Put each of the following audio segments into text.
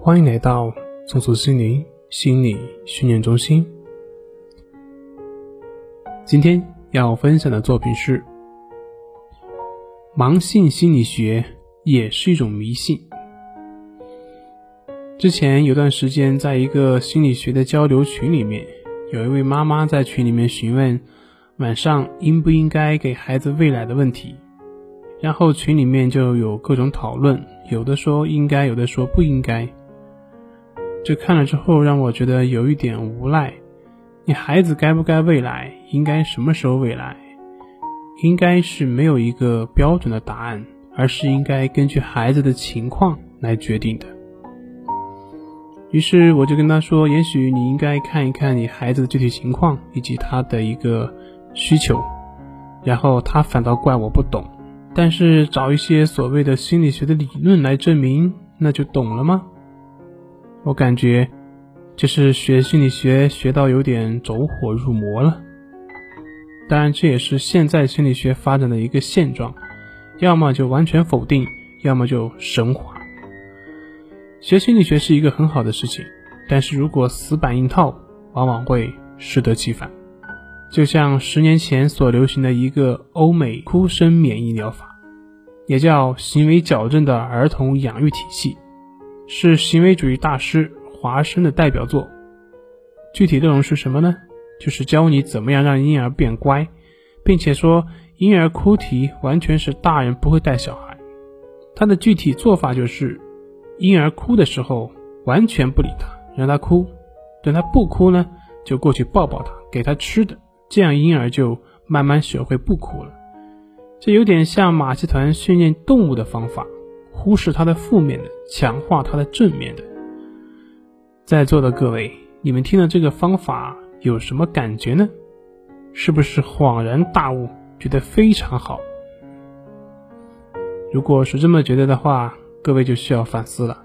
欢迎来到松鼠心灵心理训练中心。今天要分享的作品是：盲信心理学也是一种迷信。之前有段时间，在一个心理学的交流群里面，有一位妈妈在群里面询问晚上应不应该给孩子喂奶的问题，然后群里面就有各种讨论，有的说应该，有的说不应该。这看了之后，让我觉得有一点无奈。你孩子该不该未来，应该什么时候未来，应该是没有一个标准的答案，而是应该根据孩子的情况来决定的。于是我就跟他说：“也许你应该看一看你孩子的具体情况以及他的一个需求。”然后他反倒怪我不懂，但是找一些所谓的心理学的理论来证明，那就懂了吗？我感觉，就是学心理学学到有点走火入魔了。当然，这也是现在心理学发展的一个现状，要么就完全否定，要么就神话。学心理学是一个很好的事情，但是如果死板硬套，往往会适得其反。就像十年前所流行的一个欧美哭声免疫疗法，也叫行为矫正的儿童养育体系。是行为主义大师华生的代表作，具体内容是什么呢？就是教你怎么样让婴儿变乖，并且说婴儿哭啼完全是大人不会带小孩。他的具体做法就是，婴儿哭的时候完全不理他，让他哭，等他不哭呢，就过去抱抱他，给他吃的，这样婴儿就慢慢学会不哭了。这有点像马戏团训练动物的方法。忽视他的负面的，强化他的正面的。在座的各位，你们听了这个方法有什么感觉呢？是不是恍然大悟，觉得非常好？如果是这么觉得的话，各位就需要反思了，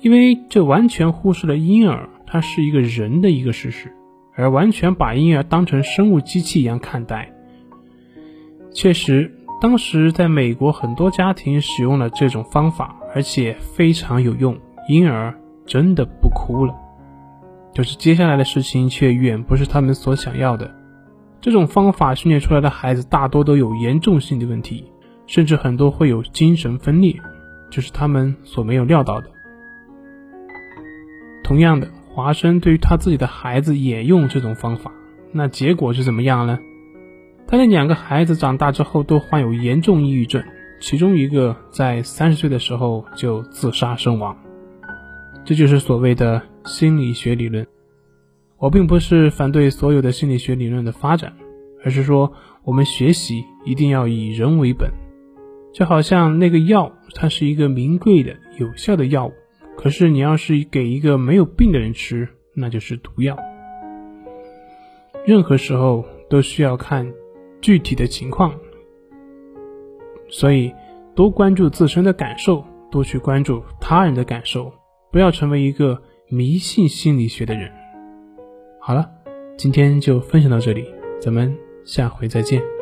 因为这完全忽视了婴儿他是一个人的一个事实，而完全把婴儿当成生物机器一样看待。确实。当时在美国，很多家庭使用了这种方法，而且非常有用，婴儿真的不哭了。就是接下来的事情却远不是他们所想要的。这种方法训练出来的孩子大多都有严重性的问题，甚至很多会有精神分裂，就是他们所没有料到的。同样的，华生对于他自己的孩子也用这种方法，那结果是怎么样呢？他的两个孩子长大之后都患有严重抑郁症，其中一个在三十岁的时候就自杀身亡。这就是所谓的心理学理论。我并不是反对所有的心理学理论的发展，而是说我们学习一定要以人为本。就好像那个药，它是一个名贵的有效的药物，可是你要是给一个没有病的人吃，那就是毒药。任何时候都需要看。具体的情况，所以多关注自身的感受，多去关注他人的感受，不要成为一个迷信心理学的人。好了，今天就分享到这里，咱们下回再见。